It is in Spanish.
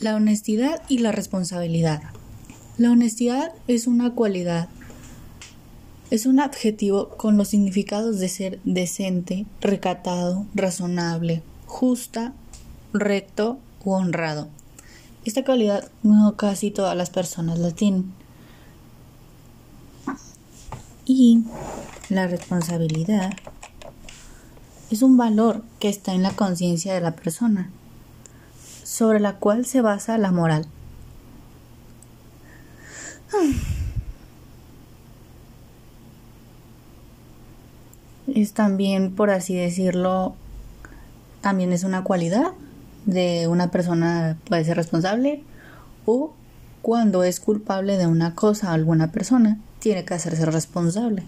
La honestidad y la responsabilidad. La honestidad es una cualidad, es un adjetivo con los significados de ser decente, recatado, razonable, justa, recto u honrado. Esta cualidad no casi todas las personas la tienen. Y la responsabilidad es un valor que está en la conciencia de la persona sobre la cual se basa la moral. Es también, por así decirlo, también es una cualidad de una persona puede ser responsable o cuando es culpable de una cosa alguna persona tiene que hacerse responsable.